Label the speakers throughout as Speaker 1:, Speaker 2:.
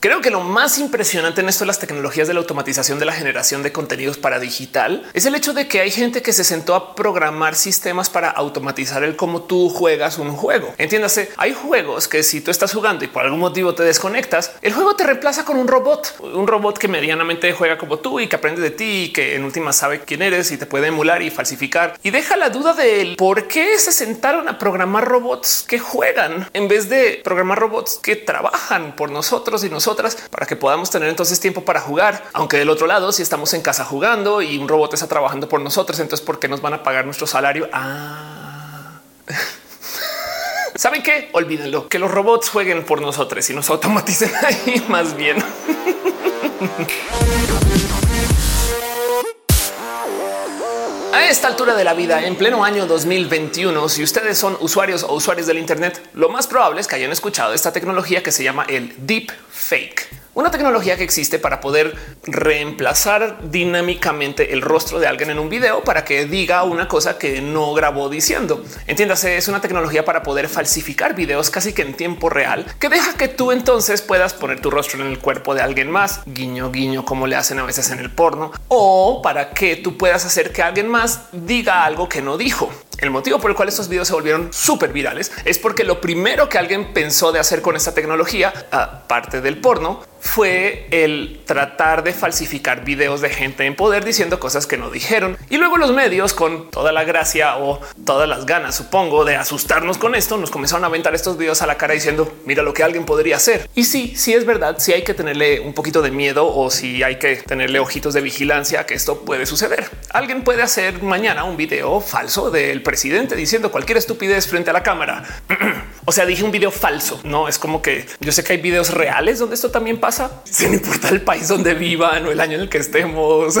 Speaker 1: Creo que lo más impresionante en esto de las tecnologías de la automatización de la generación de contenidos para digital es el hecho de que hay gente que se sentó a programar sistemas para automatizar el cómo tú juegas un juego. Entiéndase, hay juegos que si tú estás jugando y por algún motivo te desconectas, el juego te reemplaza con un robot, un robot que medianamente juega como tú y que aprende de ti y que en última sabe quién eres y te puede emular y falsificar y deja la duda de por qué se sentaron a programar robots que juegan en vez de programar robots que trabajan por nosotros y nosotros para que podamos tener entonces tiempo para jugar. Aunque del otro lado, si estamos en casa jugando y un robot está trabajando por nosotros, entonces ¿por qué nos van a pagar nuestro salario? Ah. ¿Saben qué? Olvídenlo, que los robots jueguen por nosotros y nos automaticen ahí más bien. esta altura de la vida, en pleno año 2021, si ustedes son usuarios o usuarios del Internet, lo más probable es que hayan escuchado esta tecnología que se llama el deep fake. Una tecnología que existe para poder reemplazar dinámicamente el rostro de alguien en un video para que diga una cosa que no grabó diciendo. Entiéndase, es una tecnología para poder falsificar videos casi que en tiempo real que deja que tú entonces puedas poner tu rostro en el cuerpo de alguien más, guiño, guiño, como le hacen a veces en el porno, o para que tú puedas hacer que alguien más diga algo que no dijo. El motivo por el cual estos videos se volvieron súper virales es porque lo primero que alguien pensó de hacer con esta tecnología, aparte del porno, fue el tratar de falsificar videos de gente en poder diciendo cosas que no dijeron. Y luego los medios, con toda la gracia o todas las ganas, supongo, de asustarnos con esto, nos comenzaron a aventar estos videos a la cara diciendo, mira lo que alguien podría hacer. Y sí, sí es verdad, si hay que tenerle un poquito de miedo o si hay que tenerle ojitos de vigilancia que esto puede suceder. Alguien puede hacer mañana un video falso del presidente diciendo cualquier estupidez frente a la cámara. o sea, dije un video falso. No es como que yo sé que hay videos reales donde esto también pasa sin importar el país donde vivan o el año en el que estemos.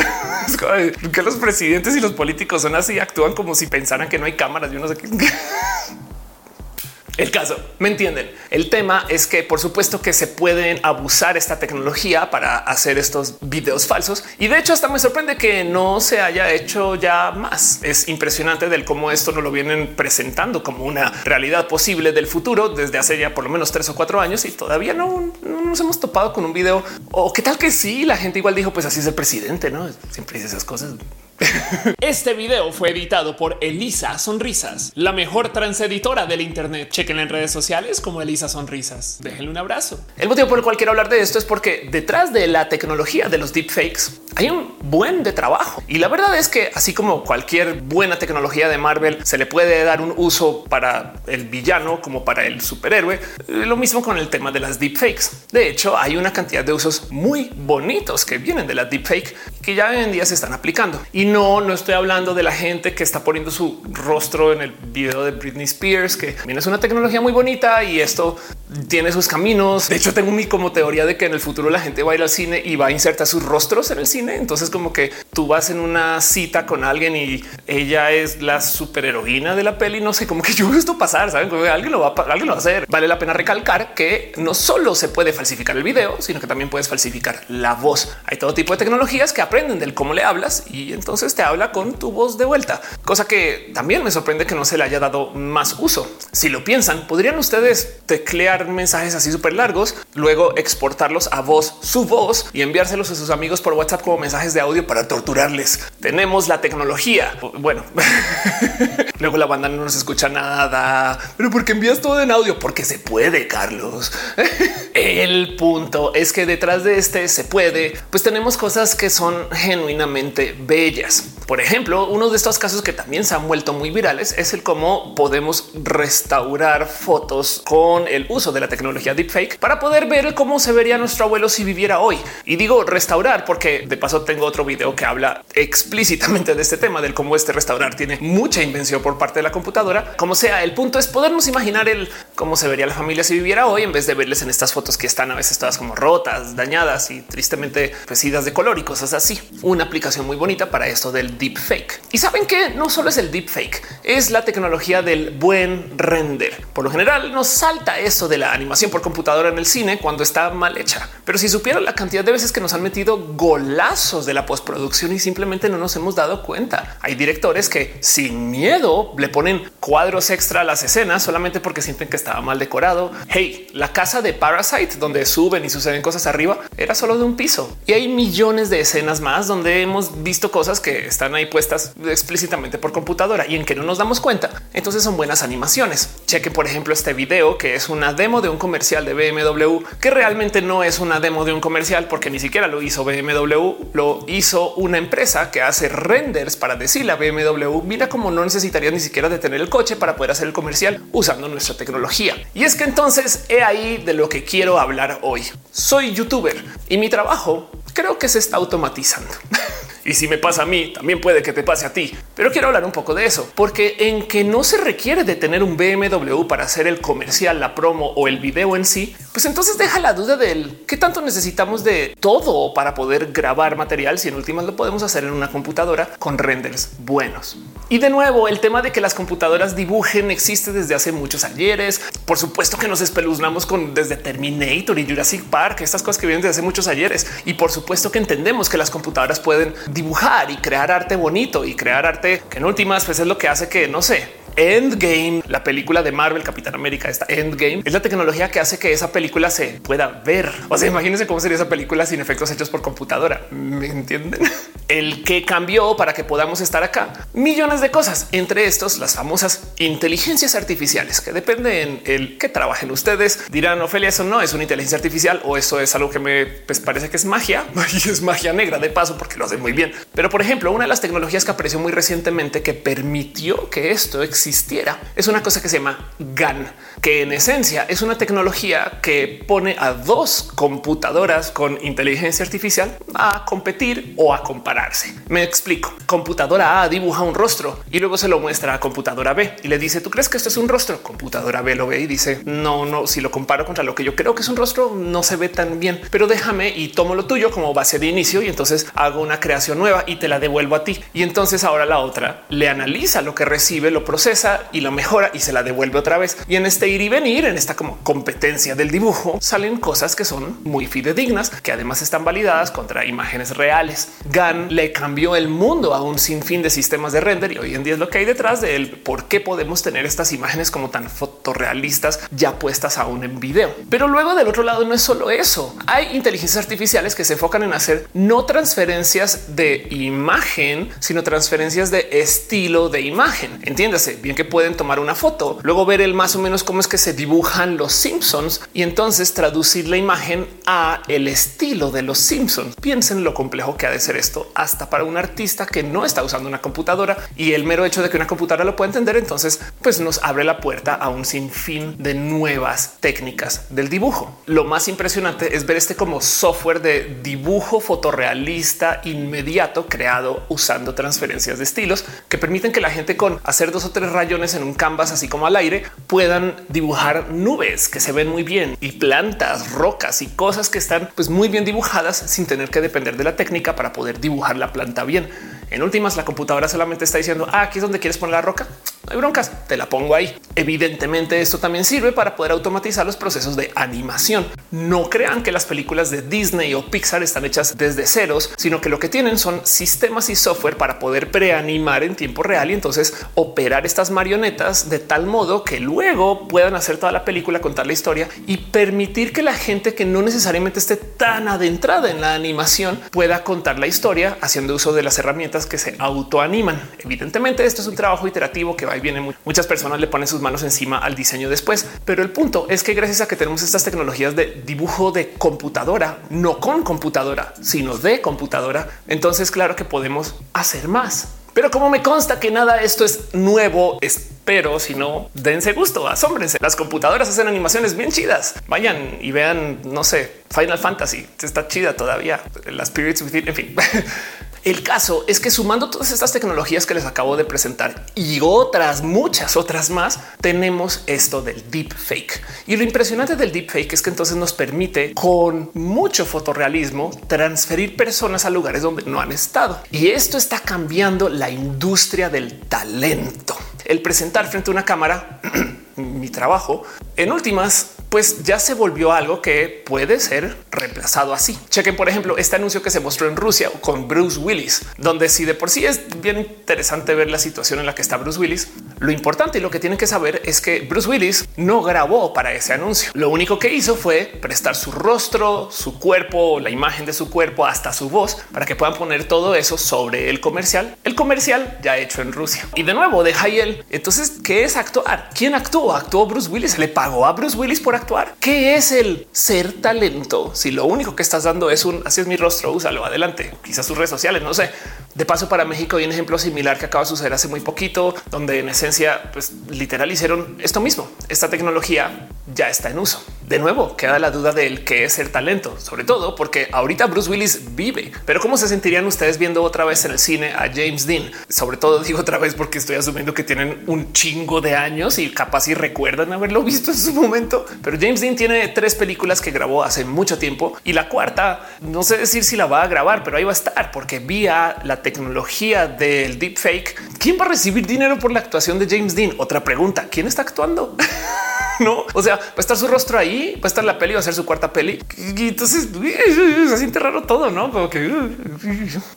Speaker 1: que los presidentes y los políticos son así, actúan como si pensaran que no hay cámaras. Yo no sé qué. El caso, ¿me entienden? El tema es que por supuesto que se pueden abusar esta tecnología para hacer estos videos falsos y de hecho hasta me sorprende que no se haya hecho ya más. Es impresionante del cómo esto no lo vienen presentando como una realidad posible del futuro desde hace ya por lo menos tres o cuatro años y todavía no, nos hemos topado con un video o qué tal que sí, la gente igual dijo pues así es el presidente, no siempre dice esas cosas. Este video fue editado por Elisa Sonrisas, la mejor transeditora del Internet. Chequen en redes sociales como Elisa Sonrisas. Déjenle un abrazo. El motivo por el cual quiero hablar de esto es porque detrás de la tecnología de los deepfakes hay un buen de trabajo. Y la verdad es que así como cualquier buena tecnología de Marvel se le puede dar un uso para el villano como para el superhéroe, lo mismo con el tema de las deepfakes. De hecho, hay una cantidad de usos muy bonitos que vienen de la deepfake que ya hoy en día se están aplicando. No, no estoy hablando de la gente que está poniendo su rostro en el video de Britney Spears, que también es una tecnología muy bonita y esto tiene sus caminos. De hecho, tengo mi como teoría de que en el futuro la gente va a ir al cine y va a insertar sus rostros en el cine. Entonces, como que tú vas en una cita con alguien y ella es la superheroína de la peli. No sé, como que yo veo esto pasar, saben que alguien lo va a, alguien lo va a hacer. Vale la pena recalcar que no solo se puede falsificar el video, sino que también puedes falsificar la voz. Hay todo tipo de tecnologías que aprenden del cómo le hablas y entonces te habla con tu voz de vuelta, cosa que también me sorprende que no se le haya dado más uso. Si lo piensan, podrían ustedes teclear mensajes así súper largos, luego exportarlos a voz, su voz y enviárselos a sus amigos por WhatsApp como mensajes de audio para torturarles. Tenemos la tecnología. Bueno, luego la banda no nos escucha nada, pero porque envías todo en audio? Porque se puede, Carlos. El punto es que detrás de este se puede, pues tenemos cosas que son genuinamente bellas. Por ejemplo, uno de estos casos que también se han vuelto muy virales es el cómo podemos restaurar fotos con el uso de la tecnología deepfake para poder ver cómo se vería nuestro abuelo si viviera hoy. Y digo restaurar porque de paso tengo otro video que habla explícitamente de este tema, del cómo este restaurar tiene mucha invención por parte de la computadora. Como sea, el punto es podernos imaginar el cómo se vería la familia si viviera hoy en vez de verles en estas fotos que están a veces todas como rotas, dañadas y tristemente vestidas de color y cosas así. Una aplicación muy bonita para esto del deepfake. Y saben que no solo es el deepfake, es la tecnología del buen render. Por lo general nos salta eso de la animación por computadora en el cine cuando está mal hecha. Pero si supieran la cantidad de veces que nos han metido golazos de la postproducción y simplemente no nos hemos dado cuenta. Hay directores que sin miedo le ponen cuadros extra a las escenas solamente porque sienten que estaba mal decorado. Hey, la casa de Parasite donde suben y suceden cosas arriba era solo de un piso y hay millones de escenas más donde hemos visto cosas que están ahí puestas explícitamente por computadora y en que no nos damos cuenta. Entonces son buenas animaciones. Chequen, por ejemplo, este video que es una demo de un comercial de BMW que realmente no es una demo de un comercial porque ni siquiera lo hizo BMW, lo hizo una empresa que hace renders para decirle a BMW, mira cómo no necesitaría ni siquiera detener el coche para poder hacer el comercial usando nuestra tecnología. Y es que entonces he ahí de lo que quiero hablar hoy. Soy youtuber y mi trabajo creo que se está automatizando. Y si me pasa a mí, también puede que te pase a ti. Pero quiero hablar un poco de eso, porque en que no se requiere de tener un BMW para hacer el comercial, la promo o el video en sí, pues entonces deja la duda del qué tanto necesitamos de todo para poder grabar material si en últimas lo podemos hacer en una computadora con renders buenos. Y de nuevo, el tema de que las computadoras dibujen existe desde hace muchos ayeres. Por supuesto que nos espeluznamos con desde Terminator y Jurassic Park, estas cosas que vienen desde hace muchos ayeres. Y por supuesto que entendemos que las computadoras pueden y crear arte bonito y crear arte que en últimas pues es lo que hace que no sé, Endgame, la película de Marvel, Capitán América, esta Endgame es la tecnología que hace que esa película se pueda ver. O sea, imagínense cómo sería esa película sin efectos hechos por computadora. ¿Me entienden? El que cambió para que podamos estar acá. Millones de cosas, entre estos las famosas inteligencias artificiales, que dependen el que trabajen ustedes. Dirán, Ofelia, eso no es una inteligencia artificial o eso es algo que me pues, parece que es magia y es magia negra de paso porque lo hacen muy bien. Pero por ejemplo, una de las tecnologías que apareció muy recientemente que permitió que esto existiera. Es una cosa que se llama GAN, que en esencia es una tecnología que pone a dos computadoras con inteligencia artificial a competir o a Me explico. Computadora A dibuja un rostro y luego se lo muestra a computadora B y le dice, ¿tú crees que esto es un rostro? Computadora B lo ve y dice, no, no, si lo comparo contra lo que yo creo que es un rostro, no se ve tan bien, pero déjame y tomo lo tuyo como base de inicio y entonces hago una creación nueva y te la devuelvo a ti. Y entonces ahora la otra le analiza lo que recibe, lo procesa y lo mejora y se la devuelve otra vez. Y en este ir y venir, en esta como competencia del dibujo, salen cosas que son muy fidedignas, que además están validadas contra imágenes reales. GAN le cambió el mundo a un sinfín de sistemas de render y hoy en día es lo que hay detrás de él. ¿Por qué podemos tener estas imágenes como tan fotorrealistas ya puestas aún en video? Pero luego del otro lado no es solo eso. Hay inteligencias artificiales que se enfocan en hacer no transferencias de imagen, sino transferencias de estilo de imagen. Entiéndase bien que pueden tomar una foto, luego ver el más o menos cómo es que se dibujan los Simpsons y entonces traducir la imagen a el estilo de los Simpsons. Piensen lo complejo que ha de ser esto hasta para un artista que no está usando una computadora y el mero hecho de que una computadora lo pueda entender, entonces pues nos abre la puerta a un sinfín de nuevas técnicas del dibujo. Lo más impresionante es ver este como software de dibujo fotorrealista inmediato creado usando transferencias de estilos que permiten que la gente con hacer dos o tres rayones en un canvas, así como al aire, puedan dibujar nubes que se ven muy bien y plantas, rocas y cosas que están pues muy bien dibujadas sin tener que depender de la técnica para poder dibujar la planta bien. En últimas, la computadora solamente está diciendo ah, aquí es donde quieres poner la roca. No hay broncas, te la pongo ahí. Evidentemente, esto también sirve para poder automatizar los procesos de animación. No crean que las películas de Disney o Pixar están hechas desde ceros, sino que lo que tienen son sistemas y software para poder preanimar en tiempo real y entonces operar estas marionetas de tal modo que luego puedan hacer toda la película, contar la historia y permitir que la gente que no necesariamente esté tan adentrada en la animación pueda contar la historia haciendo uso de las herramientas que se autoaniman. Evidentemente, esto es un trabajo iterativo que va y viene. Muchas personas le ponen sus manos encima al diseño después, pero el punto es que gracias a que tenemos estas tecnologías de dibujo de computadora, no con computadora, sino de computadora, entonces claro que podemos hacer más. Pero como me consta que nada esto es nuevo, espero, si no, dense gusto, asómbrense. Las computadoras hacen animaciones bien chidas. Vayan y vean, no sé, Final Fantasy. Está chida todavía. Las Spirits Within, en fin. El caso es que sumando todas estas tecnologías que les acabo de presentar y otras muchas otras más, tenemos esto del deep fake. Y lo impresionante del deep fake es que entonces nos permite con mucho fotorrealismo transferir personas a lugares donde no han estado. Y esto está cambiando la industria del talento. El presentar frente a una cámara mi trabajo en últimas pues ya se volvió algo que puede ser reemplazado así. Chequen, por ejemplo, este anuncio que se mostró en Rusia con Bruce Willis, donde si de por sí es bien interesante ver la situación en la que está Bruce Willis, lo importante y lo que tienen que saber es que Bruce Willis no grabó para ese anuncio. Lo único que hizo fue prestar su rostro, su cuerpo, la imagen de su cuerpo, hasta su voz, para que puedan poner todo eso sobre el comercial. El comercial ya hecho en Rusia. Y de nuevo, deja ahí el. Entonces, ¿qué es actuar? ¿Quién actuó? Actuó Bruce Willis. ¿Se le pagó a Bruce Willis por actuar. ¿Qué es el ser talento? Si lo único que estás dando es un así es mi rostro, úsalo adelante. Quizás sus redes sociales, no sé. De paso, para México hay un ejemplo similar que acaba de suceder hace muy poquito, donde en esencia, pues literal hicieron esto mismo. Esta tecnología ya está en uso. De nuevo, queda la duda del qué es ser talento, sobre todo porque ahorita Bruce Willis vive. Pero cómo se sentirían ustedes viendo otra vez en el cine a James Dean? Sobre todo digo otra vez porque estoy asumiendo que tienen un chingo de años y capaz y recuerdan haberlo visto en su momento. Pero James Dean tiene tres películas que grabó hace mucho tiempo y la cuarta no sé decir si la va a grabar, pero ahí va a estar porque vía la tecnología del deepfake. ¿Quién va a recibir dinero por la actuación de James Dean? Otra pregunta. ¿Quién está actuando? no, o sea, va a estar su rostro ahí, va a estar la peli, va a ser su cuarta peli. Y entonces se siente raro todo, no? Como que,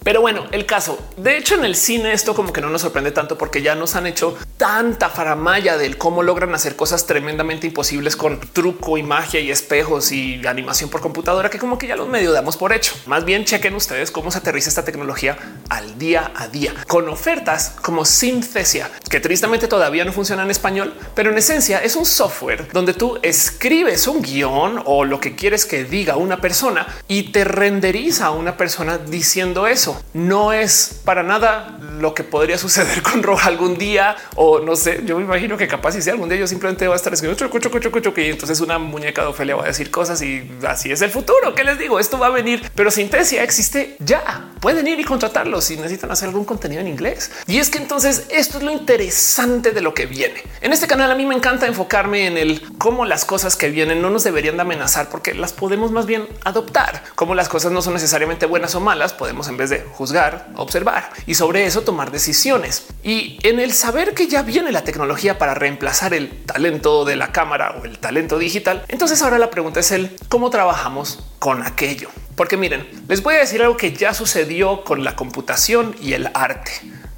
Speaker 1: pero bueno, el caso de hecho en el cine esto como que no nos sorprende tanto porque ya nos han hecho tanta faramaya del cómo logran hacer cosas tremendamente imposibles con truco y magia y espejos y animación por computadora que como que ya los medio damos por hecho. Más bien chequen ustedes cómo se aterriza esta tecnología al día a día con ofertas como Synthesia, que tristemente todavía no funciona en español, pero en esencia es un software donde tú escribes un guion o lo que quieres que diga una persona y te renderiza a una persona diciendo eso. No es para nada lo que podría suceder con Roja algún día o no sé. Yo me imagino que capaz si algún día yo simplemente va a estar escribiendo cucho, cucho, cucho, y entonces una muñeca de Ofelia va a decir cosas y así es el futuro. ¿Qué les digo? Esto va a venir, pero Sintesia existe ya. Pueden ir y contratarlo si necesitan hacer algún contenido en inglés. Y es que entonces esto es lo interesante de lo que viene. En este canal a mí me encanta enfocarme en el cómo las cosas que vienen no nos deberían de amenazar porque las podemos más bien adoptar, como las cosas no son necesariamente buenas o malas, podemos en vez de juzgar, observar y sobre eso tomar decisiones. Y en el saber que ya viene la tecnología para reemplazar el talento de la cámara o el talento digital, entonces ahora la pregunta es el cómo trabajamos con aquello. Porque miren, les voy a decir algo que ya sucedió con la computación y el arte.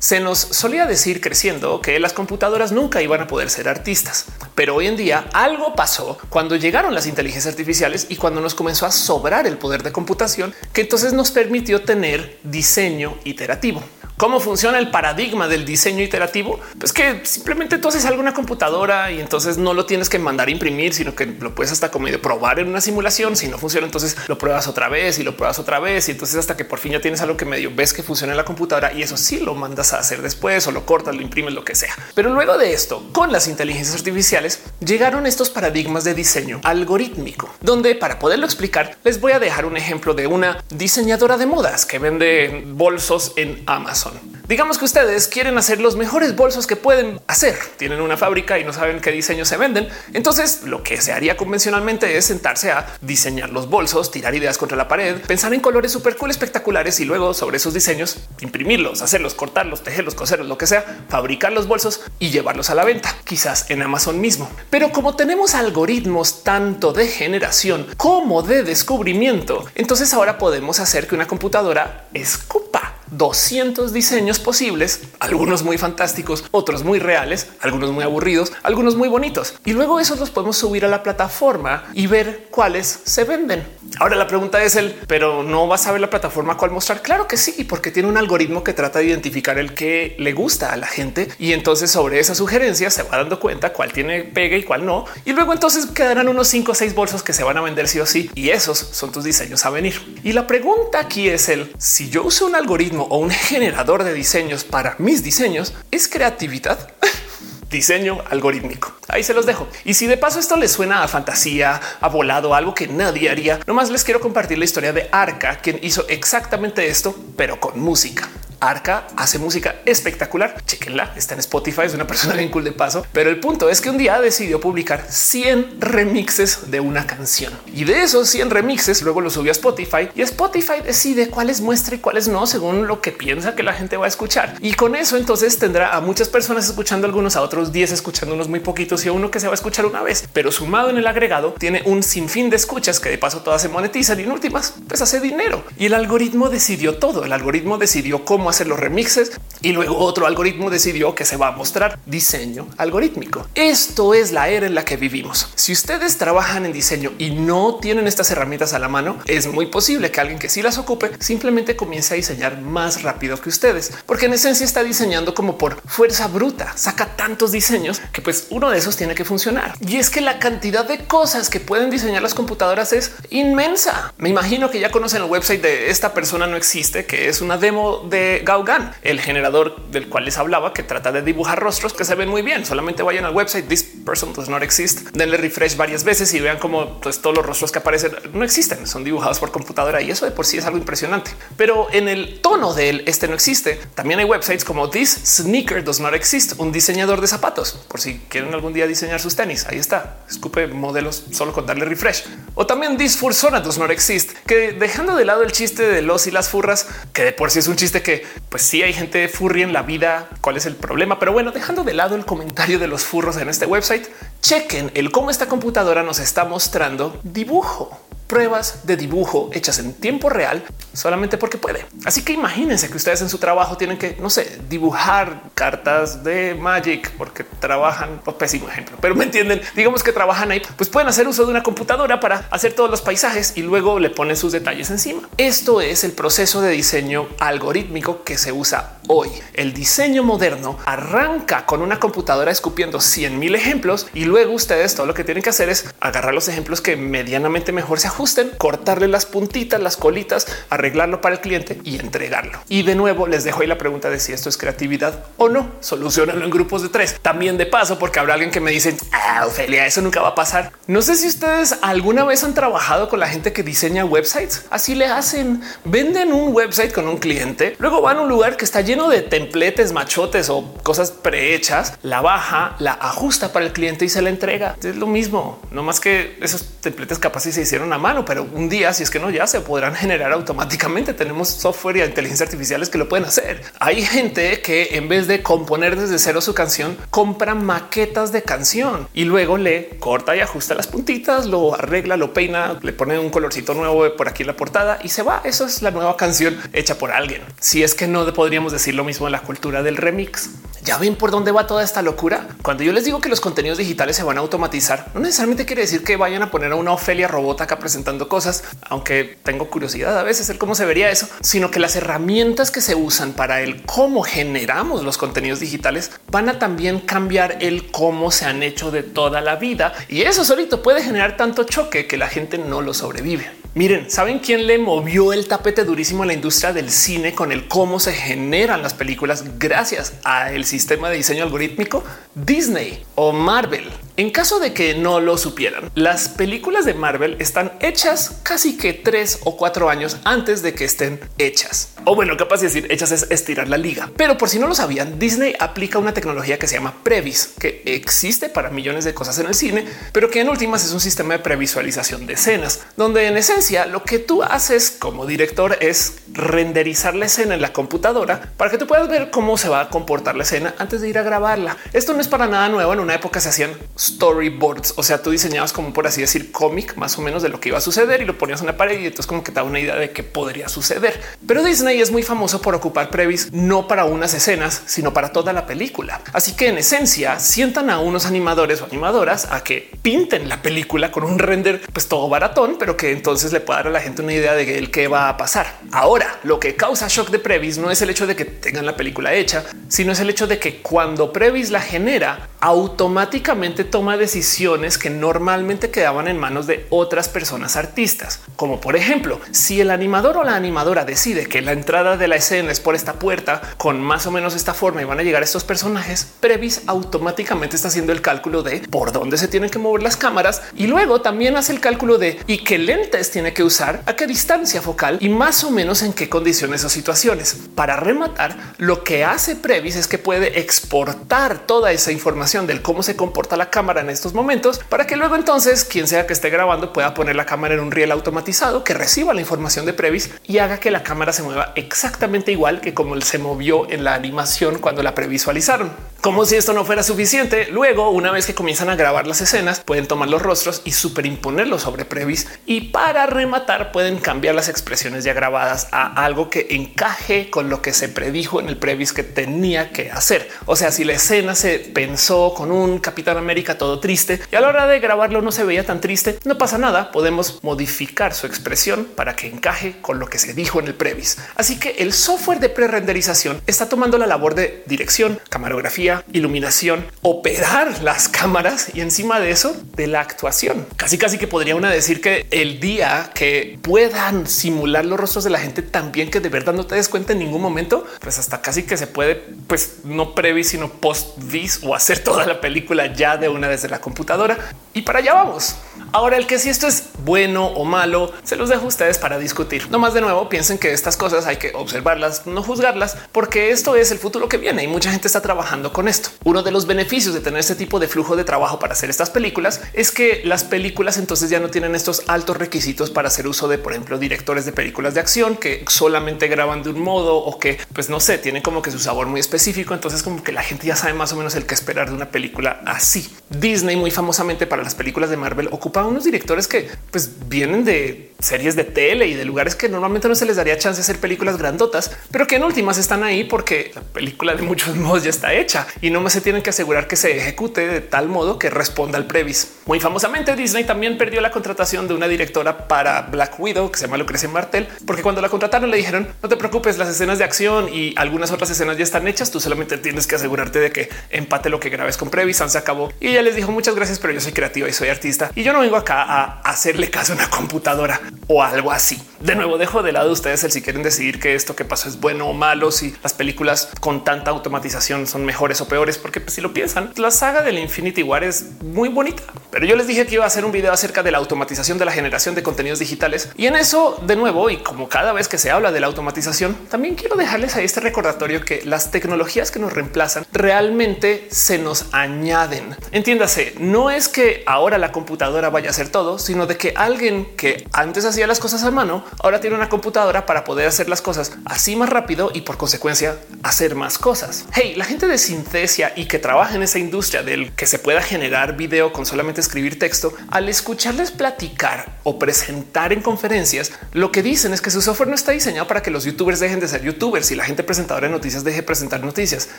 Speaker 1: Se nos solía decir creciendo que las computadoras nunca iban a poder ser artistas, pero hoy en día algo pasó cuando llegaron las inteligencias artificiales y cuando nos comenzó a sobrar el poder de computación, que entonces nos permitió tener diseño iterativo. ¿Cómo funciona el paradigma del diseño iterativo? Pues que simplemente tú haces alguna computadora y entonces no lo tienes que mandar a imprimir, sino que lo puedes hasta como probar en una simulación. Si no funciona, entonces lo pruebas otra vez y lo pruebas otra vez. Y entonces hasta que por fin ya tienes algo que medio ves que funciona en la computadora y eso sí lo mandas a hacer después o lo cortas, lo imprimes, lo que sea. Pero luego de esto, con las inteligencias artificiales, llegaron estos paradigmas de diseño algorítmico, donde para poderlo explicar, les voy a dejar un ejemplo de una diseñadora de modas que vende bolsos en Amazon. Digamos que ustedes quieren hacer los mejores bolsos que pueden hacer. Tienen una fábrica y no saben qué diseños se venden. Entonces lo que se haría convencionalmente es sentarse a diseñar los bolsos, tirar ideas contra la pared, pensar en colores súper cool, espectaculares y luego sobre esos diseños imprimirlos, hacerlos, cortarlos, tejerlos, coserlos, lo que sea, fabricar los bolsos y llevarlos a la venta, quizás en Amazon mismo. Pero como tenemos algoritmos tanto de generación como de descubrimiento, entonces ahora podemos hacer que una computadora escupa 200 diseños posibles, algunos muy fantásticos, otros muy reales, algunos muy aburridos, algunos muy bonitos. Y luego esos los podemos subir a la plataforma y ver cuáles se venden. Ahora la pregunta es el, pero no vas a ver la plataforma cuál mostrar. Claro que sí, porque tiene un algoritmo que trata de identificar el que le gusta a la gente y entonces sobre esa sugerencia se va dando cuenta cuál tiene pega y cuál no. Y luego entonces quedarán unos 5 o 6 bolsos que se van a vender sí o sí. Y esos son tus diseños a venir. Y la pregunta aquí es el, si yo uso un algoritmo o un generador de diseños para mis diseños, ¿es creatividad? diseño algorítmico. Ahí se los dejo. Y si de paso esto les suena a fantasía, a volado, algo que nadie haría, nomás les quiero compartir la historia de Arca, quien hizo exactamente esto, pero con música. Arca hace música espectacular. Chequenla, está en Spotify, es una persona bien cool de paso. Pero el punto es que un día decidió publicar 100 remixes de una canción y de esos 100 remixes luego lo subió a Spotify y Spotify decide cuáles muestra y cuáles no según lo que piensa que la gente va a escuchar. Y con eso entonces tendrá a muchas personas escuchando algunos, a otros 10 escuchando unos muy poquitos y a uno que se va a escuchar una vez. Pero sumado en el agregado tiene un sinfín de escuchas que de paso todas se monetizan y en últimas pues hace dinero. Y el algoritmo decidió todo. El algoritmo decidió cómo hacer los remixes y luego otro algoritmo decidió que se va a mostrar diseño algorítmico. Esto es la era en la que vivimos. Si ustedes trabajan en diseño y no tienen estas herramientas a la mano, es muy posible que alguien que sí las ocupe simplemente comience a diseñar más rápido que ustedes, porque en esencia está diseñando como por fuerza bruta, saca tantos diseños que pues uno de esos tiene que funcionar. Y es que la cantidad de cosas que pueden diseñar las computadoras es inmensa. Me imagino que ya conocen el website de esta persona no existe, que es una demo de Gauguin, el generador del cual les hablaba, que trata de dibujar rostros que se ven muy bien. Solamente vayan al website This person does not exist. Denle refresh varias veces y vean cómo pues, todos los rostros que aparecen no existen, son dibujados por computadora y eso de por sí es algo impresionante. Pero en el tono del este no existe, también hay websites como This Sneaker does not exist, un diseñador de zapatos. Por si quieren algún día diseñar sus tenis, ahí está. Escupe modelos solo con darle refresh. O también This Fursona does not exist, que dejando de lado el chiste de los y las furras, que de por sí es un chiste que pues sí hay gente furry en la vida. ¿Cuál es el problema? Pero bueno, dejando de lado el comentario de los furros en este website, chequen el cómo esta computadora nos está mostrando dibujo pruebas de dibujo hechas en tiempo real solamente porque puede. Así que imagínense que ustedes en su trabajo tienen que, no sé, dibujar cartas de Magic porque trabajan, pues, pésimo ejemplo, pero me entienden, digamos que trabajan ahí, pues pueden hacer uso de una computadora para hacer todos los paisajes y luego le ponen sus detalles encima. Esto es el proceso de diseño algorítmico que se usa hoy. El diseño moderno arranca con una computadora escupiendo 100 mil ejemplos y luego ustedes todo lo que tienen que hacer es agarrar los ejemplos que medianamente mejor se ajusten, cortarle las puntitas, las colitas, arreglarlo para el cliente y entregarlo. Y de nuevo les dejo ahí la pregunta de si esto es creatividad o no. Solucionanlo en grupos de tres. También de paso, porque habrá alguien que me dice, ah, Ofelia, eso nunca va a pasar. No sé si ustedes alguna vez han trabajado con la gente que diseña websites. Así le hacen. Venden un website con un cliente, luego van a un lugar que está lleno de templetes, machotes o cosas prehechas, la baja, la ajusta para el cliente y se la entrega. Es lo mismo, no más que esos templetes capaz si se hicieron a mano, pero un día, si es que no, ya se podrán generar automáticamente. Tenemos software y inteligencia artificiales que lo pueden hacer. Hay gente que en vez de componer desde cero su canción, compra maquetas de canción y luego le corta y ajusta las puntitas, lo arregla, lo peina, le pone un colorcito nuevo por aquí en la portada y se va. Eso es la nueva canción hecha por alguien. Si es que no podríamos decir lo mismo en la cultura del remix. Ya ven por dónde va toda esta locura. Cuando yo les digo que los contenidos digitales se van a automatizar, no necesariamente quiere decir que vayan a poner a una Ofelia robot acá presentando cosas, aunque tengo curiosidad a veces el cómo se vería eso, sino que las herramientas que se usan para el cómo generamos los contenidos digitales van a también cambiar el cómo se han hecho de toda la vida. Y eso solito puede generar tanto choque que la gente no lo sobrevive. Miren, ¿saben quién le movió el tapete durísimo a la industria del cine con el cómo se generan las películas gracias a el sistema de diseño algorítmico? Disney o Marvel. En caso de que no lo supieran, las películas de Marvel están hechas casi que tres o cuatro años antes de que estén hechas. O bueno, capaz de decir hechas es estirar la liga. Pero por si no lo sabían, Disney aplica una tecnología que se llama Previs, que existe para millones de cosas en el cine, pero que en últimas es un sistema de previsualización de escenas, donde en esencia lo que tú haces como director es renderizar la escena en la computadora para que tú puedas ver cómo se va a comportar la escena antes de ir a grabarla. Esto no es para nada nuevo. En una época se hacían storyboards, o sea, tú diseñabas como por así decir cómic más o menos de lo que iba a suceder y lo ponías en la pared y entonces como que te da una idea de qué podría suceder. Pero Disney es muy famoso por ocupar previs no para unas escenas, sino para toda la película. Así que en esencia sientan a unos animadores o animadoras a que pinten la película con un render pues todo baratón, pero que entonces le pueda dar a la gente una idea de el qué va a pasar. Ahora, lo que causa shock de previs no es el hecho de que tengan la película hecha, sino es el hecho de que cuando previs la genera, automáticamente toma decisiones que normalmente quedaban en manos de otras personas artistas. Como por ejemplo, si el animador o la animadora decide que la entrada de la escena es por esta puerta con más o menos esta forma y van a llegar estos personajes, Previs automáticamente está haciendo el cálculo de por dónde se tienen que mover las cámaras y luego también hace el cálculo de y qué lentes tiene que usar, a qué distancia focal y más o menos en qué condiciones o situaciones. Para rematar, lo que hace Previs es que puede exportar toda esa información del cómo se comporta la cámara en estos momentos para que luego entonces quien sea que esté grabando pueda poner la cámara en un riel automatizado que reciba la información de Previs y haga que la cámara se mueva exactamente igual que como se movió en la animación cuando la previsualizaron. Como si esto no fuera suficiente, luego una vez que comienzan a grabar las escenas pueden tomar los rostros y superimponerlos sobre Previs y para rematar pueden cambiar las expresiones ya grabadas a algo que encaje con lo que se predijo en el Previs que tenía que hacer. O sea, si la escena se pensó con un Capitán América todo triste y a la hora de grabarlo no se veía tan triste, no pasa nada. Podemos modificar su expresión para que encaje con lo que se dijo en el Previs. Así que el software de pre-renderización está tomando la labor de dirección, camarografía, iluminación, operar las cámaras y encima de eso de la actuación. Casi casi que podría una decir que el día que puedan simular los rostros de la gente también que de verdad no te des cuenta en ningún momento, pues hasta casi que se puede, pues no previs, sino post vis o hacer toda la película ya de una desde la computadora. Y para allá vamos. Ahora, el que si esto es bueno o malo, se los dejo a ustedes para discutir. No más de nuevo, piensen que estas cosas hay que observarlas, no juzgarlas, porque esto es el futuro que viene y mucha gente está trabajando con esto. Uno de los beneficios de tener este tipo de flujo de trabajo para hacer estas películas es que las películas entonces ya no tienen estos altos requisitos para hacer uso de, por ejemplo, directores de películas de acción que solamente graban de un modo o que, pues no sé, tienen como que su sabor muy específico. Entonces, como que la gente ya sabe más o menos el que esperar de una película así. Disney, muy famosamente para las películas de Marvel, ocupa unos directores que pues vienen de series de tele y de lugares que normalmente no se les daría chance de hacer películas grandotas, pero que en últimas están ahí porque la película de muchos modos ya está hecha y no más se tienen que asegurar que se ejecute de tal modo que responda al previs. Muy famosamente Disney también perdió la contratación de una directora para Black Widow que se llama Lucrecia Martel, porque cuando la contrataron le dijeron no te preocupes, las escenas de acción y algunas otras escenas ya están hechas, tú solamente tienes que asegurarte de que empate lo que grabes con previs, se acabó. Y ella les dijo muchas gracias, pero yo soy creativa y soy artista y yo no vengo acá a hacerle caso a una computadora o algo así. De nuevo, dejo de lado ustedes el si quieren decidir que esto que pasó es bueno o malo, si las películas con tanta automatización son mejores o peores, porque pues, si lo piensan, la saga del Infinity War es muy bonita. Pero yo les dije que iba a hacer un video acerca de la automatización de la generación de contenidos digitales y en eso, de nuevo, y como cada vez que se habla de la automatización, también quiero dejarles ahí este recordatorio que las tecnologías que nos reemplazan realmente se nos añaden. Entiéndase, no es que ahora la computadora vaya a hacer todo, sino de que alguien que antes hacía las cosas a mano, ahora tiene una computadora para poder hacer las cosas así más rápido y por consecuencia hacer más cosas. Hey, la gente de Sintesia y que trabaja en esa industria del que se pueda generar video con solamente escribir texto, al escucharles platicar o presentar en conferencias, lo que dicen es que su software no está diseñado para que los youtubers dejen de ser youtubers y la gente presentadora de noticias deje de presentar noticias,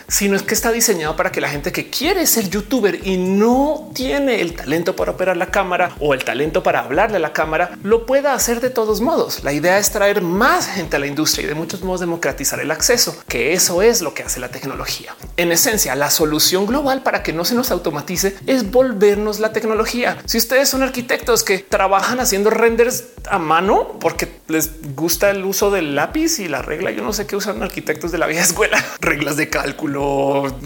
Speaker 1: sino es que está diseñado para que la gente que quiere ser youtuber y no tiene el talento para operar la cámara o el talento para hablarle a la cámara, lo pueda hacer de todos modos. La idea es traer más gente a la industria y de muchos modos democratizar el acceso, que eso es lo que hace la tecnología. En esencia, la solución global para que no se nos automatice es volvernos la tecnología. Si ustedes son arquitectos que trabajan haciendo renders a mano porque les gusta el uso del lápiz y la regla, yo no sé qué usan arquitectos de la vieja escuela, reglas de cálculo,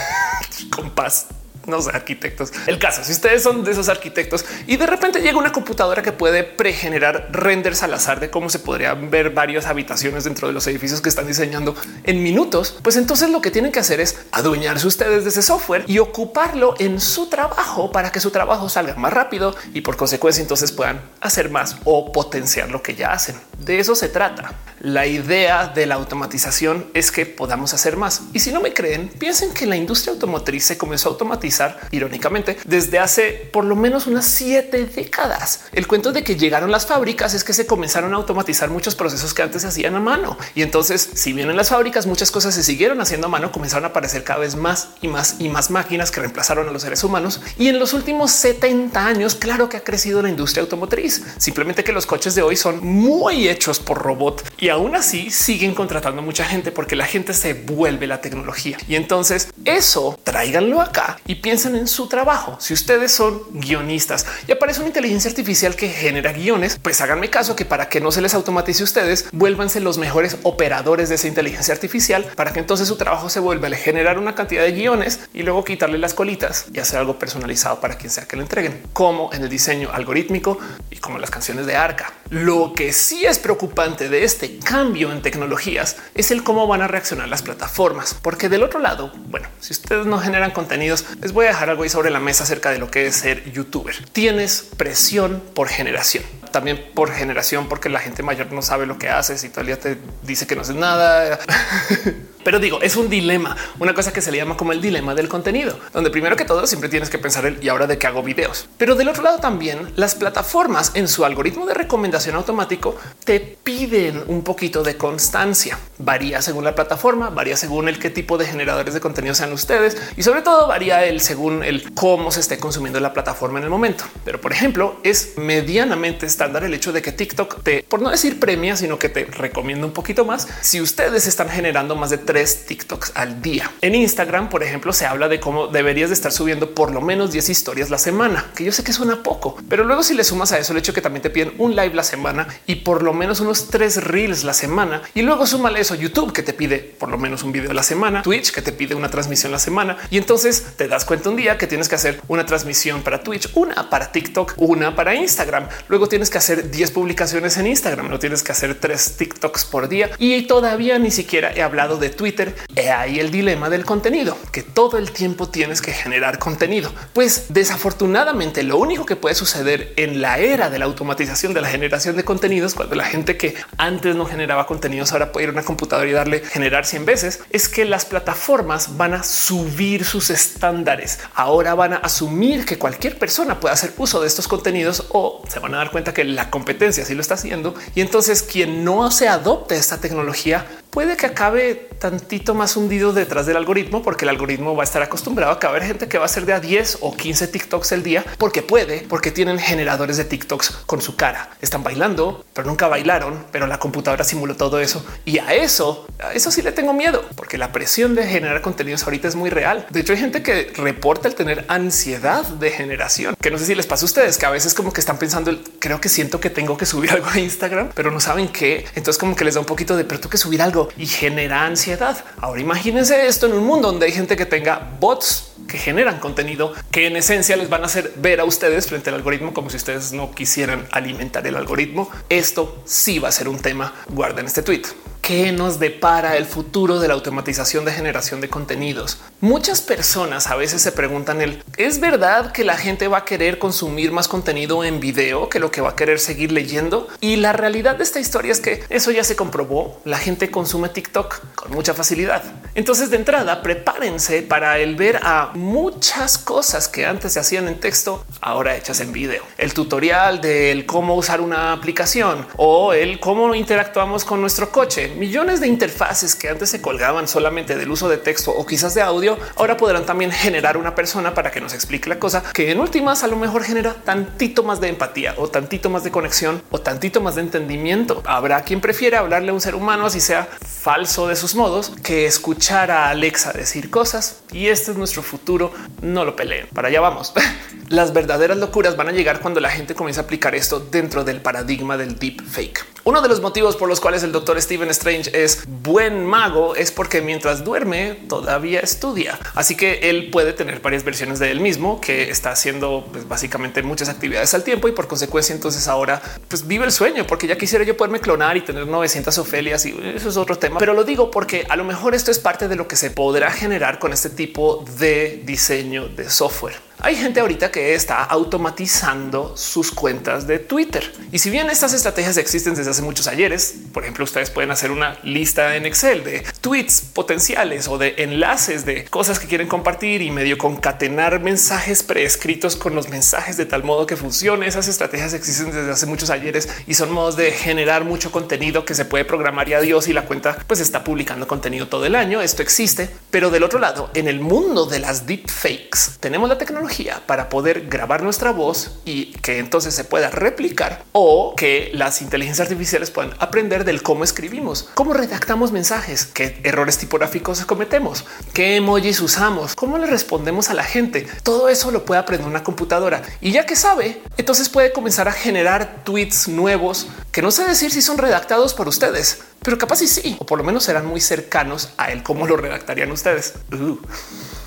Speaker 1: compás no sé, arquitectos. El caso, si ustedes son de esos arquitectos y de repente llega una computadora que puede pregenerar renders al azar de cómo se podrían ver varias habitaciones dentro de los edificios que están diseñando en minutos, pues entonces lo que tienen que hacer es adueñarse ustedes de ese software y ocuparlo en su trabajo para que su trabajo salga más rápido y por consecuencia entonces puedan hacer más o potenciar lo que ya hacen. De eso se trata. La idea de la automatización es que podamos hacer más. Y si no me creen, piensen que la industria automotriz se comenzó a automatizar irónicamente desde hace por lo menos unas siete décadas. El cuento de que llegaron las fábricas es que se comenzaron a automatizar muchos procesos que antes se hacían a mano. Y entonces, si bien en las fábricas muchas cosas se siguieron haciendo a mano, comenzaron a aparecer cada vez más y más y más máquinas que reemplazaron a los seres humanos. Y en los últimos 70 años, claro que ha crecido la industria automotriz. Simplemente que los coches de hoy son muy hechos por robot y aún así siguen contratando mucha gente porque la gente se vuelve la tecnología. Y entonces Eso tráiganlo acá y piensen en su trabajo. Si ustedes son guionistas y aparece una inteligencia artificial que genera guiones, pues háganme caso que para que no se les automatice ustedes, vuélvanse los mejores operadores de esa inteligencia artificial para que entonces su trabajo se vuelva a generar una cantidad de guiones y luego quitarle las colitas y hacer algo personalizado para quien sea que lo entreguen, como en el diseño algorítmico y como las canciones de Arca. Lo que sí es preocupante de este cambio en tecnologías es el cómo van a reaccionar las plataformas, porque del otro lado, bueno, si ustedes no generan contenidos, les voy a dejar algo ahí sobre la mesa acerca de lo que es ser youtuber. Tienes presión por generación, también por generación, porque la gente mayor no sabe lo que haces y todavía te dice que no haces nada. Pero digo, es un dilema, una cosa que se le llama como el dilema del contenido, donde primero que todo siempre tienes que pensar el y ahora de qué hago videos. Pero del otro lado también las plataformas en su algoritmo de recomendación automático te piden un poquito de constancia. Varía según la plataforma, varía según el qué tipo de generadores de contenido sean ustedes y sobre todo varía el según el cómo se esté consumiendo la plataforma en el momento. Pero por ejemplo, es medianamente estándar el hecho de que TikTok te, por no decir premia, sino que te recomienda un poquito más si ustedes están generando más de tres TikToks al día. En Instagram, por ejemplo, se habla de cómo deberías de estar subiendo por lo menos 10 historias la semana, que yo sé que suena poco, pero luego si le sumas a eso el hecho que también te piden un live la semana y por lo menos unos tres reels la semana y luego súmale eso YouTube que te pide por lo menos un video a la semana, Twitch que te pide una transmisión la semana y entonces te das cuenta un día que tienes que hacer una transmisión para Twitch, una para TikTok, una para Instagram. Luego tienes que hacer 10 publicaciones en Instagram, no tienes que hacer tres TikToks por día y todavía ni siquiera he hablado de Twitter. He ahí el dilema del contenido, que todo el tiempo tienes que generar contenido. Pues desafortunadamente lo único que puede suceder en la era de la automatización de la generación de contenidos, cuando la gente que antes no generaba contenidos ahora puede ir a una y darle generar 100 veces, es que las plataformas van a subir sus estándares. Ahora van a asumir que cualquier persona puede hacer uso de estos contenidos o se van a dar cuenta que la competencia sí lo está haciendo. Y entonces quien no se adopte esta tecnología puede que acabe tantito más hundido detrás del algoritmo, porque el algoritmo va a estar acostumbrado a que haber gente que va a ser de a 10 o 15 TikToks el día, porque puede, porque tienen generadores de TikToks con su cara. Están bailando, pero nunca bailaron, pero la computadora simuló todo eso. Y a eso, a eso sí le tengo miedo, porque la presión de generar contenidos ahorita es muy real. De hecho, hay gente que reporta el tener ansiedad de generación, que no sé si les pasa a ustedes, que a veces como que están pensando, creo que siento que tengo que subir algo a Instagram, pero no saben qué. Entonces como que les da un poquito de, pero tú que subir algo y genera ansiedad. Ahora imagínense esto en un mundo donde hay gente que tenga bots que generan contenido que en esencia les van a hacer ver a ustedes frente al algoritmo como si ustedes no quisieran alimentar el algoritmo. Esto sí va a ser un tema. Guarden este tweet qué nos depara el futuro de la automatización de generación de contenidos. Muchas personas a veces se preguntan el es verdad que la gente va a querer consumir más contenido en video que lo que va a querer seguir leyendo. Y la realidad de esta historia es que eso ya se comprobó. La gente consume TikTok con mucha facilidad. Entonces de entrada prepárense para el ver a muchas cosas que antes se hacían en texto, ahora hechas en video. El tutorial del cómo usar una aplicación o el cómo interactuamos con nuestro coche millones de interfaces que antes se colgaban solamente del uso de texto o quizás de audio, ahora podrán también generar una persona para que nos explique la cosa que en últimas a lo mejor genera tantito más de empatía o tantito más de conexión o tantito más de entendimiento. Habrá quien prefiera hablarle a un ser humano así sea falso de sus modos que escuchar a Alexa decir cosas y este es nuestro futuro. No lo peleen. Para allá vamos. Las verdaderas locuras van a llegar cuando la gente comienza a aplicar esto dentro del paradigma del deep fake. Uno de los motivos por los cuales el doctor Steven Strange es buen mago es porque mientras duerme todavía estudia. Así que él puede tener varias versiones de él mismo que está haciendo pues, básicamente muchas actividades al tiempo y por consecuencia entonces ahora pues vive el sueño porque ya quisiera yo poderme clonar y tener 900 Ofelias y eso es otro tema. Pero lo digo porque a lo mejor esto es parte de lo que se podrá generar con este tipo de diseño de software. Hay gente ahorita que está automatizando sus cuentas de Twitter. Y si bien estas estrategias existen desde hace muchos ayeres, por ejemplo, ustedes pueden hacer una lista en Excel de tweets potenciales o de enlaces de cosas que quieren compartir y medio concatenar mensajes preescritos con los mensajes de tal modo que funcione. Esas estrategias existen desde hace muchos ayeres y son modos de generar mucho contenido que se puede programar y adiós y la cuenta pues está publicando contenido todo el año. Esto existe, pero del otro lado, en el mundo de las deepfakes tenemos la tecnología para poder grabar nuestra voz y que entonces se pueda replicar o que las inteligencias artificiales puedan aprender del cómo escribimos, cómo redactamos mensajes, qué errores tipográficos cometemos, qué emojis usamos, cómo le respondemos a la gente. Todo eso lo puede aprender una computadora y ya que sabe, entonces puede comenzar a generar tweets nuevos que no sé decir si son redactados por ustedes, pero capaz y sí, o por lo menos serán muy cercanos a él, cómo lo redactarían ustedes. Uh.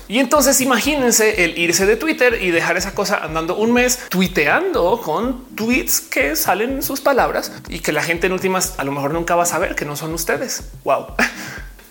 Speaker 1: Y entonces imagínense el irse de Twitter y dejar esa cosa andando un mes tuiteando con tweets que salen en sus palabras y que la gente en últimas a lo mejor nunca va a saber que no son ustedes. Wow.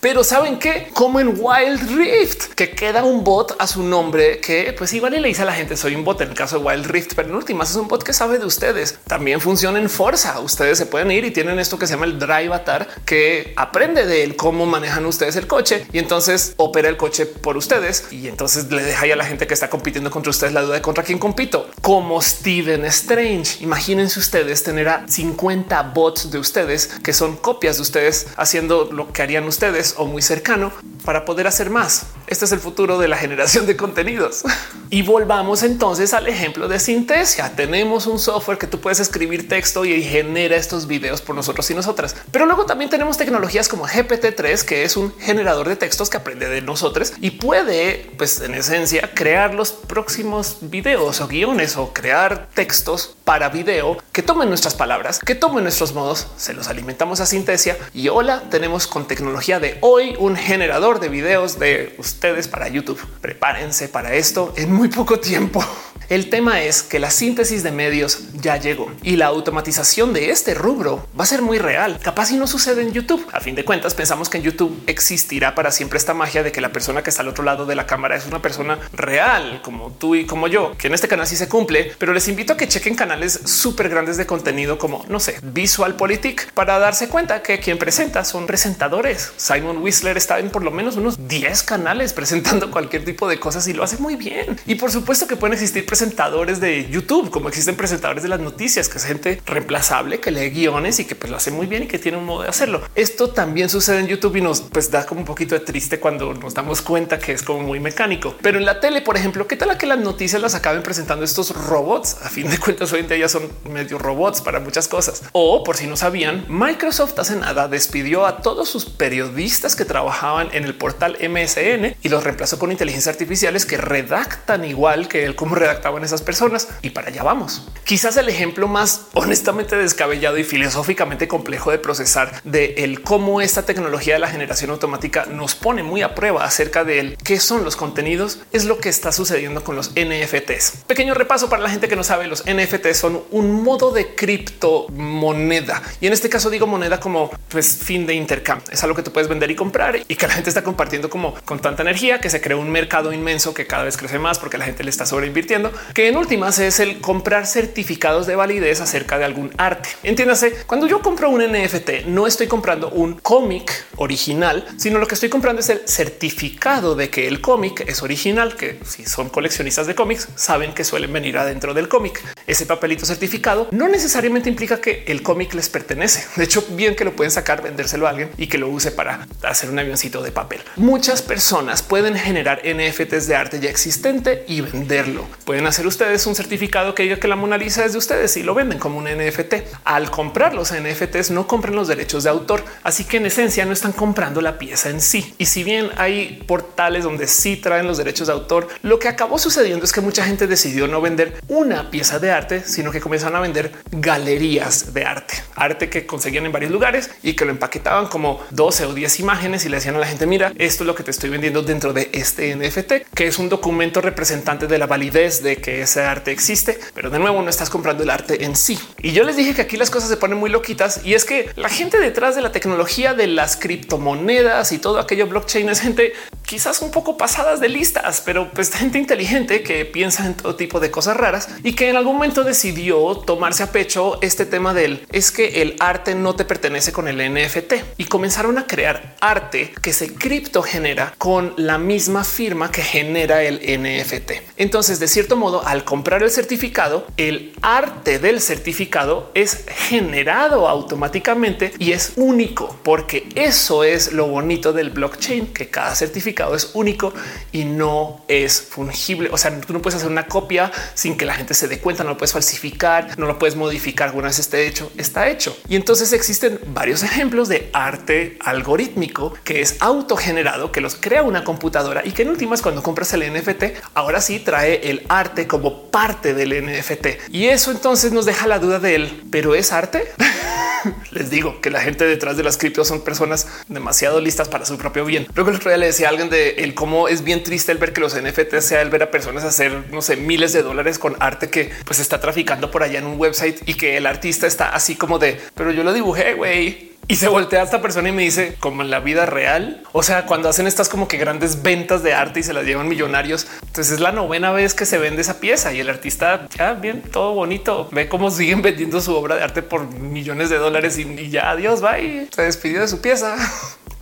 Speaker 1: Pero saben que como en Wild Rift, que queda un bot a su nombre que pues igual le dice a la gente soy un bot en el caso de Wild Rift, pero en últimas es un bot que sabe de ustedes. También funciona en Forza. Ustedes se pueden ir y tienen esto que se llama el Drive Atar que aprende de él cómo manejan ustedes el coche y entonces opera el coche por ustedes y entonces le deja a la gente que está compitiendo contra ustedes la duda de contra quién compito. Como Steven Strange. Imagínense ustedes tener a 50 bots de ustedes que son copias de ustedes haciendo lo que harían ustedes o muy cercano para poder hacer más. Este es el futuro de la generación de contenidos. Y volvamos entonces al ejemplo de Sintesia. Tenemos un software que tú puedes escribir texto y genera estos videos por nosotros y nosotras. Pero luego también tenemos tecnologías como GPT-3, que es un generador de textos que aprende de nosotros y puede, pues en esencia, crear los próximos videos o guiones o crear textos para video que tomen nuestras palabras, que tomen nuestros modos, se los alimentamos a Sintesia y hola, tenemos con tecnología de hoy un generador de videos de ustedes para YouTube. Prepárense para esto en muy poco tiempo. El tema es que la síntesis de medios ya llegó y la automatización de este rubro va a ser muy real. Capaz si no sucede en YouTube. A fin de cuentas, pensamos que en YouTube existirá para siempre esta magia de que la persona que está al otro lado de la cámara es una persona real, como tú y como yo, que en este canal sí se cumple, pero les invito a que chequen canales súper grandes de contenido como, no sé, Visual Politic para darse cuenta que quien presenta son presentadores. Simon Whistler está en por lo menos unos 10 canales presentando cualquier tipo de cosas y lo hace muy bien. Y por supuesto que pueden existir presentadores de YouTube, como existen presentadores de las noticias, que es gente reemplazable, que lee guiones y que pues, lo hace muy bien y que tiene un modo de hacerlo. Esto también sucede en YouTube y nos pues, da como un poquito de triste cuando nos damos cuenta que es como muy mecánico. Pero en la tele, por ejemplo, ¿qué tal a que las noticias las acaben presentando estos robots? A fin de cuentas, hoy en día ya son medio robots para muchas cosas. O por si no sabían, Microsoft hace nada despidió a todos sus periodistas que trabajaban en el portal MSN y los reemplazó con inteligencias artificiales que redactan igual que él como redacta en esas personas y para allá vamos. Quizás el ejemplo más honestamente descabellado y filosóficamente complejo de procesar de el cómo esta tecnología de la generación automática nos pone muy a prueba acerca de él, qué son los contenidos, es lo que está sucediendo con los NFTs. Pequeño repaso para la gente que no sabe, los NFTs son un modo de criptomoneda y en este caso digo moneda como pues fin de intercambio. Es algo que tú puedes vender y comprar y que la gente está compartiendo como con tanta energía que se crea un mercado inmenso que cada vez crece más porque la gente le está sobreinvirtiendo que en últimas es el comprar certificados de validez acerca de algún arte. Entiéndase, cuando yo compro un NFT, no estoy comprando un cómic original, sino lo que estoy comprando es el certificado de que el cómic es original, que si son coleccionistas de cómics, saben que suelen venir adentro del cómic. Ese papelito certificado no necesariamente implica que el cómic les pertenece. De hecho, bien que lo pueden sacar, vendérselo a alguien y que lo use para hacer un avioncito de papel. Muchas personas pueden generar NFTs de arte ya existente y venderlo. Pueden hacer ustedes un certificado que diga que la Mona Lisa es de ustedes y lo venden como un NFT. Al comprar los NFTs no compren los derechos de autor, así que en esencia no están comprando la pieza en sí. Y si bien hay portales donde sí traen los derechos de autor, lo que acabó sucediendo es que mucha gente decidió no vender una pieza de arte, sino que comenzaron a vender galerías de arte, arte que conseguían en varios lugares y que lo empaquetaban como 12 o 10 imágenes y le decían a la gente, mira, esto es lo que te estoy vendiendo dentro de este NFT, que es un documento representante de la validez de que ese arte existe, pero de nuevo no estás comprando el arte en sí. Y yo les dije que aquí las cosas se ponen muy loquitas y es que la gente detrás de la tecnología de las criptomonedas y todo aquello blockchain es gente quizás un poco pasadas de listas, pero pues gente inteligente que piensa en todo tipo de cosas raras y que en algún momento decidió tomarse a pecho este tema del es que el arte no te pertenece con el NFT y comenzaron a crear arte que se cripto genera con la misma firma que genera el NFT. Entonces, de cierto modo, al comprar el certificado, el arte del certificado es generado automáticamente y es único porque eso es lo bonito del blockchain, que cada certificado es único y no es fungible. O sea, tú no puedes hacer una copia sin que la gente se dé cuenta, no lo puedes falsificar, no lo puedes modificar alguna vez esté hecho, está hecho. Y entonces existen varios ejemplos de arte algorítmico que es autogenerado, que los crea una computadora y que en últimas cuando compras el NFT, ahora sí trae el arte como parte del NFT. Y eso entonces nos deja la duda de él, pero es arte. Les digo que la gente detrás de las criptos son personas demasiado listas para su propio bien. Luego el otro día le decía a alguien de el cómo es bien triste el ver que los NFT sea el ver a personas hacer no sé miles de dólares con arte que pues está traficando por allá en un website y que el artista está así como de pero yo lo dibujé güey y se voltea a esta persona y me dice como en la vida real. O sea, cuando hacen estas como que grandes ventas de arte y se las llevan millonarios. Entonces es la novena vez que se vende esa pieza y el artista ya bien, todo bonito. Ve cómo siguen vendiendo su obra de arte por millones de dólares y, ya adiós, bye. Se despidió de su pieza.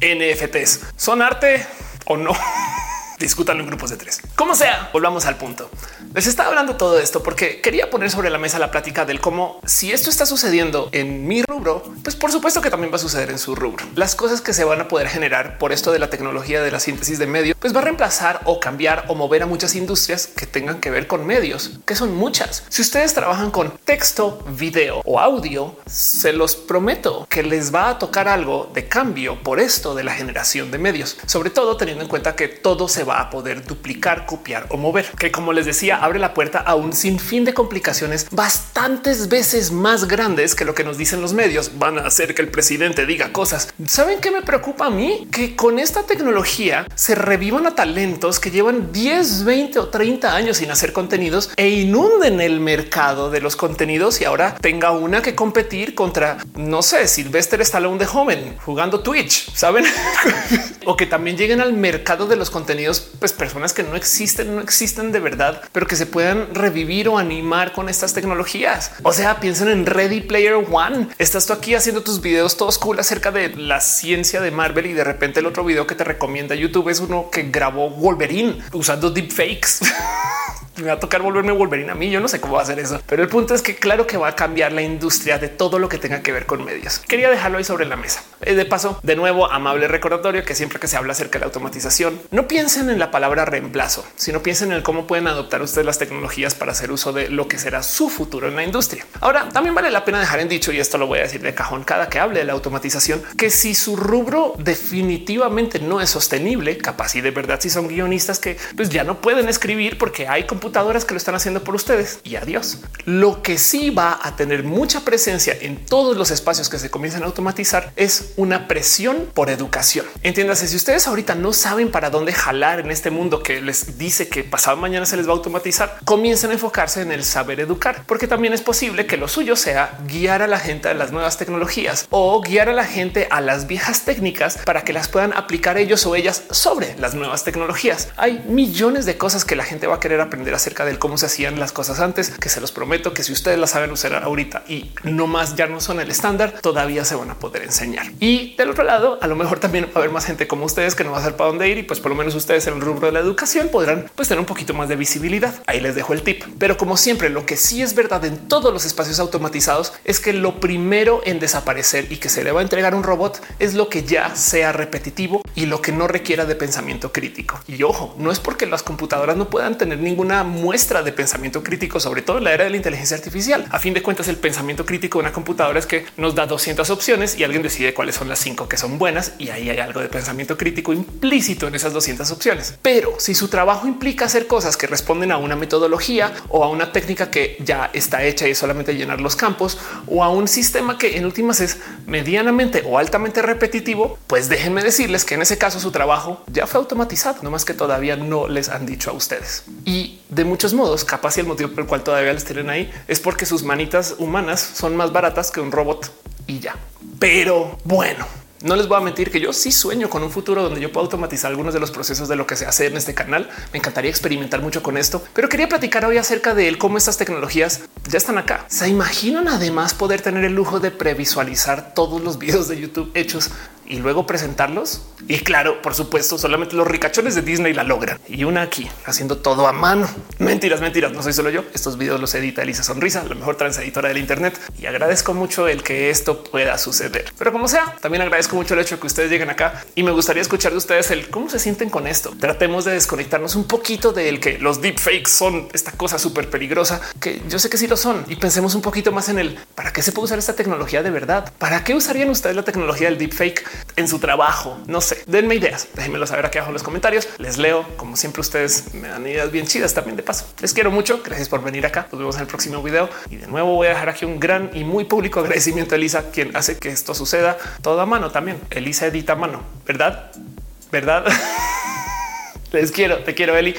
Speaker 1: NFTs son arte o no. discútanlo en grupos de tres. Como sea, volvamos al punto. Les estaba hablando todo esto porque quería poner sobre la mesa la plática del cómo si esto está sucediendo en mi rubro, pues por supuesto que también va a suceder en su rubro. Las cosas que se van a poder generar por esto de la tecnología de la síntesis de medios, pues va a reemplazar o cambiar o mover a muchas industrias que tengan que ver con medios, que son muchas. Si ustedes trabajan con texto, video o audio, se los prometo que les va a tocar algo de cambio por esto de la generación de medios, sobre todo teniendo en cuenta que todo se va a poder duplicar, copiar o mover, que como les decía, abre la puerta a un sinfín de complicaciones bastantes veces más grandes que lo que nos dicen los medios. Van a hacer que el presidente diga cosas. ¿Saben qué me preocupa a mí? Que con esta tecnología se revivan a talentos que llevan 10, 20 o 30 años sin hacer contenidos e inunden el mercado de los contenidos y ahora tenga una que competir contra, no sé, Sylvester Stallone de joven jugando Twitch, ¿saben? o que también lleguen al mercado de los contenidos pues personas que no existen, no existen de verdad, pero que se puedan revivir o animar con estas tecnologías. O sea, piensen en Ready Player One. Estás tú aquí haciendo tus videos todos cool acerca de la ciencia de Marvel y de repente el otro video que te recomienda YouTube es uno que grabó Wolverine usando deepfakes. me va a tocar volverme Wolverine a mí. Yo no sé cómo va a hacer eso, pero el punto es que claro que va a cambiar la industria de todo lo que tenga que ver con medios. Quería dejarlo ahí sobre la mesa. Eh, de paso, de nuevo, amable recordatorio que siempre que se habla acerca de la automatización, no piensen en la palabra reemplazo, sino piensen en cómo pueden adoptar ustedes las tecnologías para hacer uso de lo que será su futuro en la industria. Ahora, también vale la pena dejar en dicho, y esto lo voy a decir de cajón cada que hable de la automatización, que si su rubro definitivamente no es sostenible, capaz y de verdad si son guionistas que pues ya no pueden escribir porque hay computadoras que lo están haciendo por ustedes y adiós. Lo que sí va a tener mucha presencia en todos los espacios que se comiencen a automatizar es una presión por educación. Entiéndase, si ustedes ahorita no saben para dónde jalar en este mundo que les dice que pasado mañana se les va a automatizar, comiencen a enfocarse en el saber educar, porque también es posible que lo suyo sea guiar a la gente a las nuevas tecnologías o guiar a la gente a las viejas técnicas para que las puedan aplicar ellos o ellas sobre las nuevas tecnologías. Hay millones de cosas que la gente va a querer aprender acerca de cómo se hacían las cosas antes, que se los prometo que si ustedes las saben usar ahorita y no más ya no son el estándar, todavía se van a poder enseñar. Y del otro lado, a lo mejor también va a haber más gente como ustedes que no va a saber para dónde ir y pues por lo menos ustedes en el rubro de la educación podrán pues tener un poquito más de visibilidad. Ahí les dejo el tip. Pero como siempre, lo que sí es verdad en todos los espacios automatizados es que lo primero en desaparecer y que se le va a entregar un robot es lo que ya sea repetitivo y lo que no requiera de pensamiento crítico. Y ojo, no es porque las computadoras no puedan tener ninguna muestra de pensamiento crítico, sobre todo en la era de la inteligencia artificial. A fin de cuentas, el pensamiento crítico de una computadora es que nos da 200 opciones y alguien decide cuáles son las cinco que son buenas y ahí hay algo de pensamiento crítico implícito en esas 200 opciones. Pero si su trabajo implica hacer cosas que responden a una metodología o a una técnica que ya está hecha y es solamente llenar los campos o a un sistema que en últimas es medianamente o altamente repetitivo, pues déjenme decirles que en ese caso su trabajo ya fue automatizado, no más que todavía no les han dicho a ustedes. Y de muchos modos, capaz y el motivo por el cual todavía les tienen ahí es porque sus manitas humanas son más baratas que un robot y ya. Pero bueno, no les voy a mentir que yo sí sueño con un futuro donde yo pueda automatizar algunos de los procesos de lo que se hace en este canal. Me encantaría experimentar mucho con esto, pero quería platicar hoy acerca de él, cómo estas tecnologías ya están acá. Se imaginan además poder tener el lujo de previsualizar todos los videos de YouTube hechos y luego presentarlos. Y claro, por supuesto, solamente los ricachones de Disney la logran. Y una aquí haciendo todo a mano. Mentiras, mentiras. No soy solo yo. Estos videos los edita Elisa Sonrisa, la mejor transeditora del Internet. Y agradezco mucho el que esto pueda suceder. Pero como sea, también agradezco mucho el hecho de que ustedes lleguen acá y me gustaría escuchar de ustedes el cómo se sienten con esto. Tratemos de desconectarnos un poquito del que los deepfakes son esta cosa súper peligrosa, que yo sé que sí lo son. Y pensemos un poquito más en el para qué se puede usar esta tecnología de verdad. ¿Para qué usarían ustedes la tecnología del deepfake en su trabajo? No sé, denme ideas. Déjenmelo saber aquí abajo en los comentarios. Les leo. Como siempre, ustedes me dan ideas bien chidas también de paso. Les quiero mucho. Gracias por venir acá. Nos vemos en el próximo video. Y de nuevo voy a dejar aquí un gran y muy público agradecimiento a Elisa, quien hace que esto suceda todo a mano también. Elisa edita a mano, ¿verdad? ¿Verdad? Les quiero, te quiero, Eli.